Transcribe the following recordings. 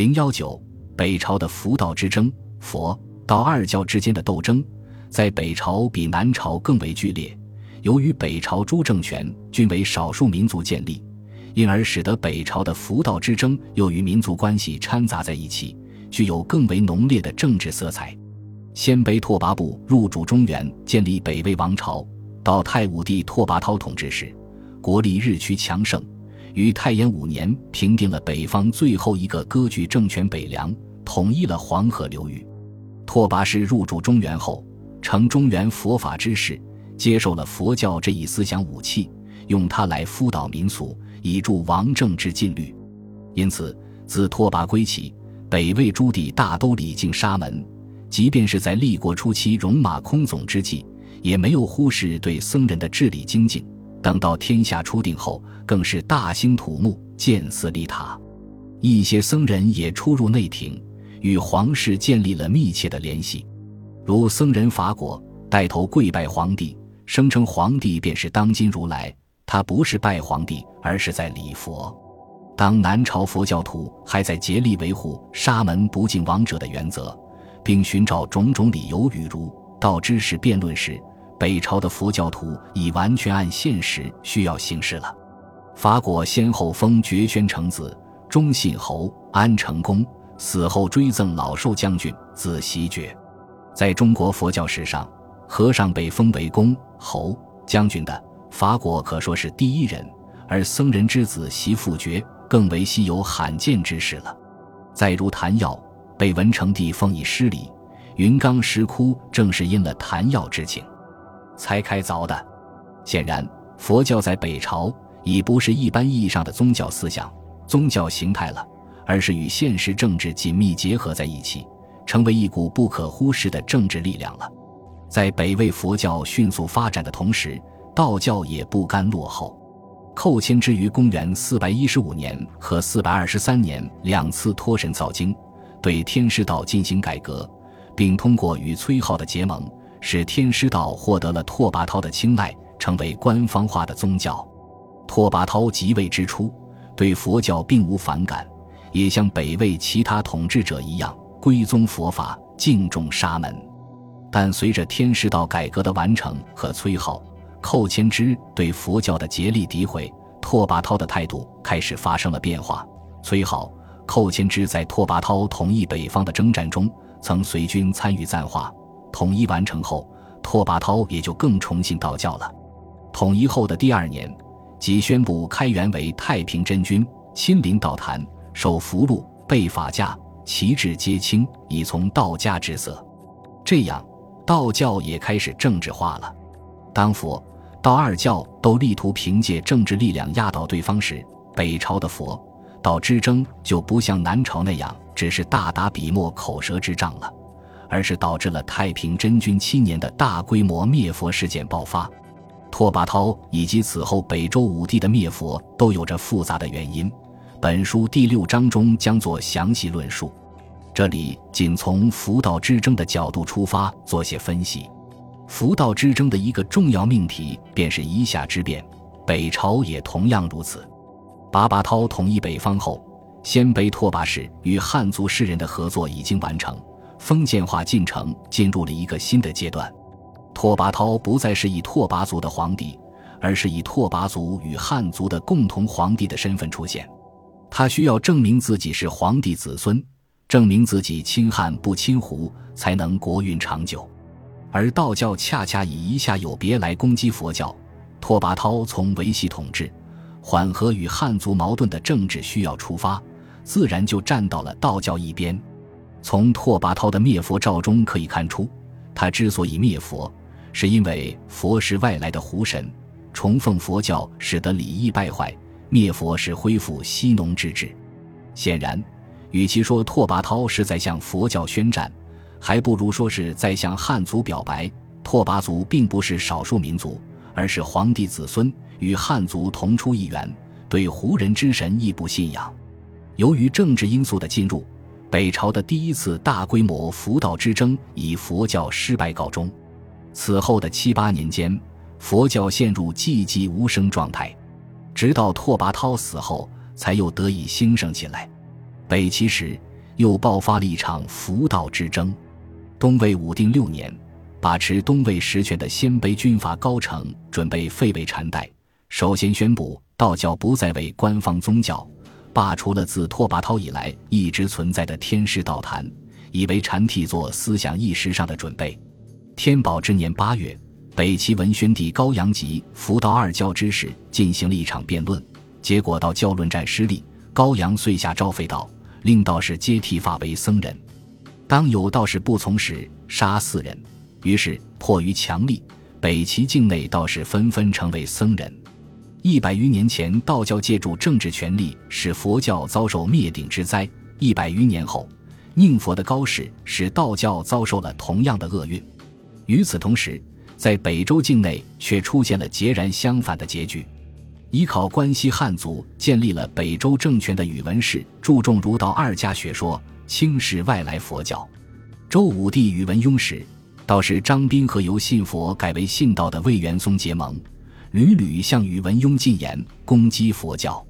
零幺九，北朝的佛道之争，佛道二教之间的斗争，在北朝比南朝更为剧烈。由于北朝诸政权均为少数民族建立，因而使得北朝的佛道之争又与民族关系掺杂在一起，具有更为浓烈的政治色彩。鲜卑拓跋部入主中原，建立北魏王朝，到太武帝拓跋焘统治时，国力日趋强盛。于太延五年平定了北方最后一个割据政权北凉，统一了黄河流域。拓跋氏入主中原后，成中原佛法之事，接受了佛教这一思想武器，用它来辅导民俗，以助王政之禁律。因此，自拓跋归起，北魏诸帝大都礼敬沙门，即便是在立国初期戎马倥偬之际，也没有忽视对僧人的治理精进。等到天下初定后，更是大兴土木，建寺立塔，一些僧人也出入内廷，与皇室建立了密切的联系。如僧人法果带头跪拜皇帝，声称皇帝便是当今如来，他不是拜皇帝，而是在礼佛。当南朝佛教徒还在竭力维护沙门不敬王者的原则，并寻找种种理由与儒道知识辩论时，北朝的佛教徒已完全按现实需要行事了。法果先后封觉宣成子、忠信侯、安成公，死后追赠老寿将军，字袭觉。在中国佛教史上，和尚被封为公、侯、将军的法果可说是第一人，而僧人之子袭父爵更为稀有罕见之事了。再如谭耀被文成帝封以失礼，云冈石窟正是因了谭耀之情。才开凿的，显然佛教在北朝已不是一般意义上的宗教思想、宗教形态了，而是与现实政治紧密结合在一起，成为一股不可忽视的政治力量了。在北魏佛教迅速发展的同时，道教也不甘落后。寇谦之于公元四百一十五年和四百二十三年两次托神造经，对天师道进行改革，并通过与崔浩的结盟。使天师道获得了拓跋焘的青睐，成为官方化的宗教。拓跋焘即位之初，对佛教并无反感，也像北魏其他统治者一样归宗佛法，敬重沙门。但随着天师道改革的完成和崔浩、寇谦之对佛教的竭力诋毁，拓跋焘的态度开始发生了变化。崔浩、寇谦之在拓跋焘统一北方的征战中，曾随军参与赞化。统一完成后，拓跋焘也就更崇信道教了。统一后的第二年，即宣布开元为太平真君，亲临道坛，受符箓，备法驾，旗帜皆青，以从道家之色。这样，道教也开始政治化了。当佛道二教都力图凭借政治力量压倒对方时，北朝的佛道之争就不像南朝那样，只是大打笔墨、口舌之仗了。而是导致了太平真君七年的大规模灭佛事件爆发。拓跋焘以及此后北周武帝的灭佛都有着复杂的原因。本书第六章中将做详细论述，这里仅从佛道之争的角度出发做些分析。佛道之争的一个重要命题便是夷夏之变，北朝也同样如此。拔拔焘统一北方后，鲜卑拓跋氏与汉族士人的合作已经完成。封建化进程进入了一个新的阶段，拓跋焘不再是以拓跋族的皇帝，而是以拓跋族与汉族的共同皇帝的身份出现。他需要证明自己是皇帝子孙，证明自己亲汉不亲胡，才能国运长久。而道教恰恰以一下有别来攻击佛教，拓跋焘从维系统治、缓和与汉族矛盾的政治需要出发，自然就站到了道教一边。从拓跋焘的灭佛诏中可以看出，他之所以灭佛，是因为佛是外来的狐神，崇奉佛教使得礼仪败坏；灭佛是恢复西农之治。显然，与其说拓跋焘是在向佛教宣战，还不如说是在向汉族表白：拓跋族并不是少数民族，而是皇帝子孙，与汉族同出一源，对胡人之神亦不信仰。由于政治因素的进入。北朝的第一次大规模佛道之争以佛教失败告终，此后的七八年间，佛教陷入寂寂无声状态，直到拓跋焘死后，才又得以兴盛起来。北齐时，又爆发了一场佛道之争。东魏武定六年，把持东魏实权的鲜卑军阀高澄准备废魏禅代，首先宣布道教不再为官方宗教，罢除了自拓跋焘以来一直存在的天师道坛，以为禅替做思想意识上的准备。天宝之年八月，北齐文宣帝高阳及佛道二教之士进行了一场辩论，结果到教论战失利，高阳遂下诏废道，令道士皆剃发为僧人。当有道士不从时，杀四人。于是迫于强力，北齐境内道士纷纷成为僧人。一百余年前，道教借助政治权力，使佛教遭受灭顶之灾；一百余年后，宁佛的高士使道教遭受了同样的厄运。与此同时，在北周境内却出现了截然相反的结局。依靠关西汉族建立了北周政权的宇文氏，注重儒道二家学说。轻视外来佛教。周武帝宇文邕时，道士张斌和由信佛改为信道的魏元松结盟，屡屡向宇文邕进言，攻击佛教。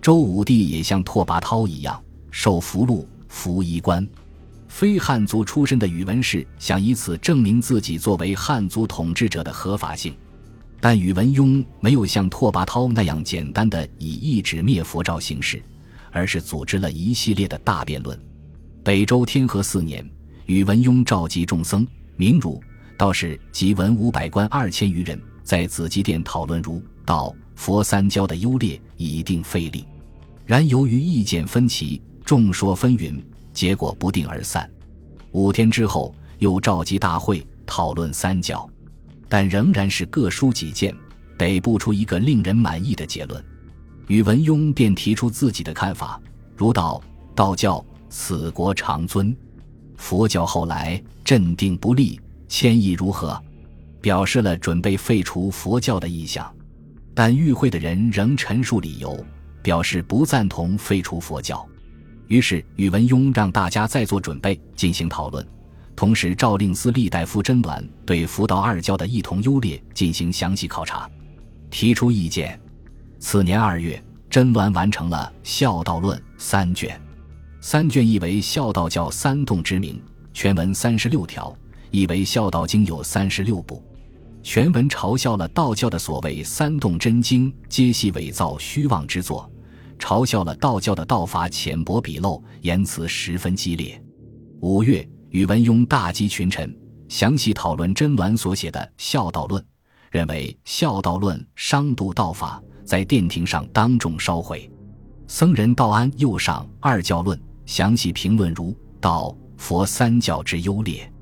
周武帝也像拓跋焘一样，受俘虏、服衣冠。非汉族出身的宇文氏想以此证明自己作为汉族统治者的合法性，但宇文邕没有像拓跋焘那样简单的以一纸灭佛诏行事，而是组织了一系列的大辩论。北周天和四年，宇文邕召集众僧、名儒、道士及文武百官二千余人，在紫极殿讨论儒、道、佛三教的优劣，以定废立。然由于意见分歧，众说纷纭，结果不定而散。五天之后，又召集大会讨论三教，但仍然是各抒己见，得不出一个令人满意的结论。宇文邕便提出自己的看法：儒道、道教。此国长尊，佛教后来镇定不立，迁意如何？表示了准备废除佛教的意向，但与会的人仍陈述理由，表示不赞同废除佛教。于是宇文邕让大家再做准备，进行讨论，同时诏令司隶大夫甄鸾对佛道二教的异同优劣进行详细考察，提出意见。次年二月，甄鸾完成了《孝道论》三卷。三卷意为孝道教三洞之名，全文三十六条，意为孝道经有三十六部。全文嘲笑了道教的所谓三洞真经，皆系伪造虚妄之作，嘲笑了道教的道法浅薄鄙陋，言辞十分激烈。五月，宇文邕大集群臣，详细讨论甄鸾所写的《孝道论》，认为《孝道论》伤度道法，在殿庭上当众烧毁。僧人道安又上《二教论》。详细评论儒、道、佛三教之优劣，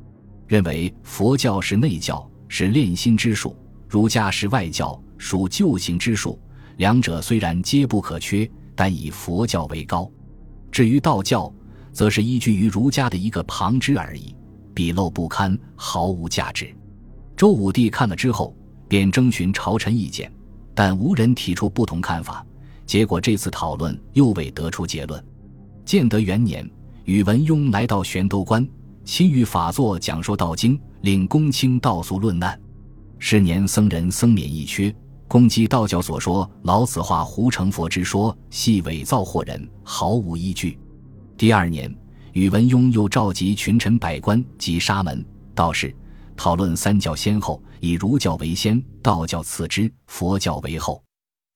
认为佛教是内教，是炼心之术；儒家是外教，属救行之术。两者虽然皆不可缺，但以佛教为高。至于道教，则是依据于儒家的一个旁支而已，鄙陋不堪，毫无价值。周武帝看了之后，便征询朝臣意见，但无人提出不同看法。结果这次讨论又未得出结论。建德元年，宇文邕来到玄都关，亲御法座讲说道经，令公卿道俗论难。是年僧人僧免一缺，攻击道教所说老子化胡成佛之说系伪造惑人，毫无依据。第二年，宇文邕又召集群臣百官及沙门道士，讨论三教先后，以儒教为先，道教次之，佛教为后。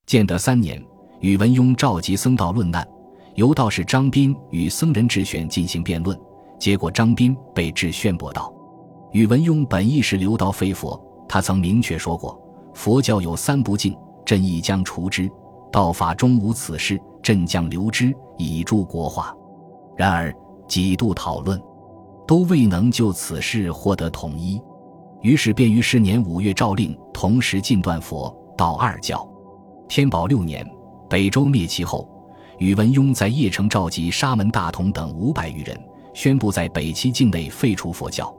建德三年，宇文邕召集僧道论难。由道士张斌与僧人智选进行辩论，结果张斌被智炫驳道：“宇文邕本意是留道非佛，他曾明确说过，佛教有三不敬，朕亦将除之；道法中无此事，朕将留之，以助国化。然而几度讨论，都未能就此事获得统一，于是便于是年五月诏令同时禁断佛道二教。天宝六年，北周灭齐后。宇文邕在邺城召集沙门大同等五百余人，宣布在北齐境内废除佛教。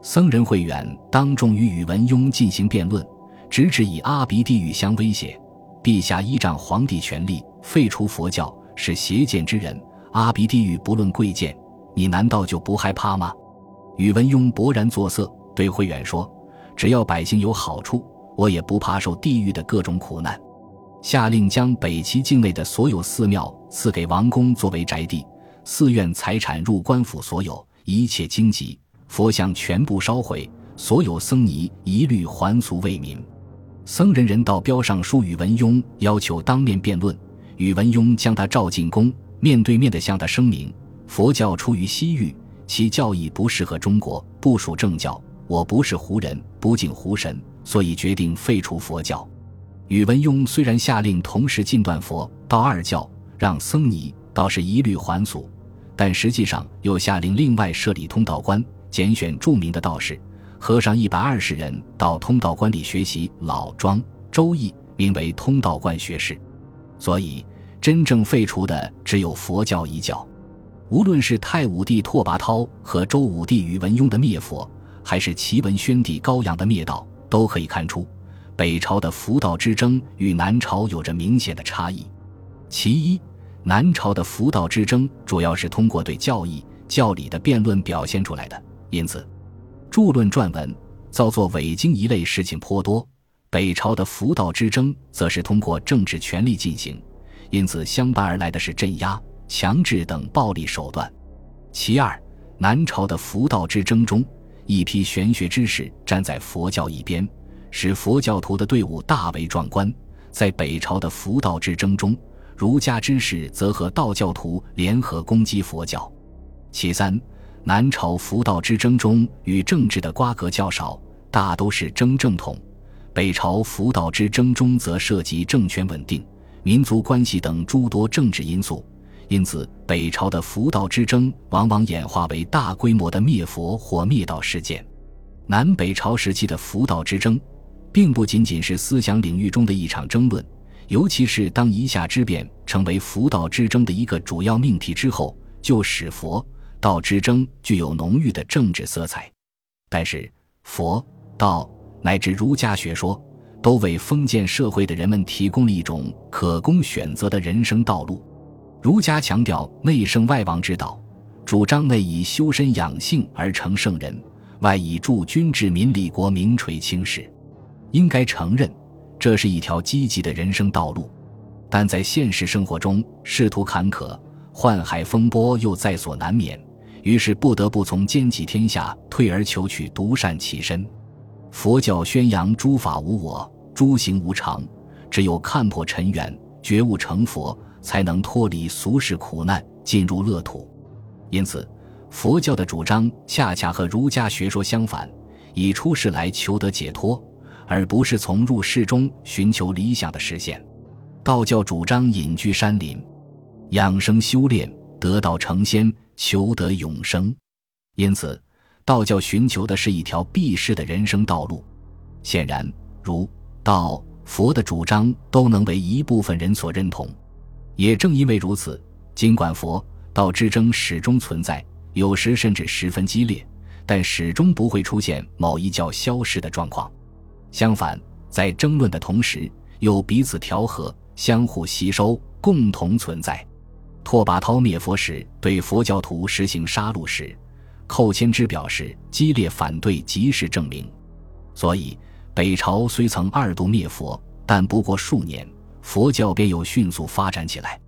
僧人慧远当众与宇文邕进行辩论，直指以阿鼻地狱相威胁。陛下依仗皇帝权力废除佛教，是邪见之人。阿鼻地狱不论贵贱，你难道就不害怕吗？宇文邕勃然作色，对慧远说：“只要百姓有好处，我也不怕受地狱的各种苦难。”下令将北齐境内的所有寺庙赐给王公作为宅地，寺院财产入官府所有，一切经籍佛像全部烧毁，所有僧尼一律还俗为民。僧人人道标上书宇文邕，要求当面辩论。宇文邕将他召进宫，面对面的向他声明：佛教出于西域，其教义不适合中国，不属正教。我不是胡人，不敬胡神，所以决定废除佛教。宇文邕虽然下令同时禁断佛道二教，让僧尼倒是一律还俗。但实际上又下令另外设立通道观，拣选著名的道士、和尚一百二十人到通道观里学习《老庄》《周易》，名为通道观学士。所以，真正废除的只有佛教一教。无论是太武帝拓跋焘和周武帝宇文邕的灭佛，还是齐文宣帝高阳的灭道，都可以看出，北朝的佛道之争与南朝有着明显的差异。其一。南朝的佛道之争主要是通过对教义、教理的辩论表现出来的，因此，著论撰文、造作伪经一类事情颇多。北朝的佛道之争则是通过政治权力进行，因此相伴而来的是镇压、强制等暴力手段。其二，南朝的佛道之争中，一批玄学知识站在佛教一边，使佛教徒的队伍大为壮观。在北朝的佛道之争中，儒家之士则和道教徒联合攻击佛教。其三，南朝佛道之争中与政治的瓜葛较少，大都是争正统；北朝佛道之争中则涉及政权稳定、民族关系等诸多政治因素，因此北朝的佛道之争往往演化为大规模的灭佛或灭道事件。南北朝时期的佛道之争，并不仅仅是思想领域中的一场争论。尤其是当夷夏之变成为佛道之争的一个主要命题之后，就使佛道之争具有浓郁的政治色彩。但是，佛道乃至儒家学说，都为封建社会的人们提供了一种可供选择的人生道路。儒家强调内圣外王之道，主张内以修身养性而成圣人，外以助君治民立国名垂青史。应该承认。这是一条积极的人生道路，但在现实生活中，仕途坎坷，宦海风波又在所难免，于是不得不从兼济天下退而求取独善其身。佛教宣扬诸法无我，诸行无常，只有看破尘缘，觉悟成佛，才能脱离俗世苦难，进入乐土。因此，佛教的主张恰恰和儒家学说相反，以出世来求得解脱。而不是从入世中寻求理想的实现。道教主张隐居山林，养生修炼，得道成仙，求得永生。因此，道教寻求的是一条避世的人生道路。显然，儒、道、佛的主张都能为一部分人所认同。也正因为如此，尽管佛道之争始终存在，有时甚至十分激烈，但始终不会出现某一教消失的状况。相反，在争论的同时，又彼此调和、相互吸收、共同存在。拓跋焘灭佛时，对佛教徒实行杀戮时，寇谦之表示激烈反对，及时证明。所以，北朝虽曾二度灭佛，但不过数年，佛教便又迅速发展起来。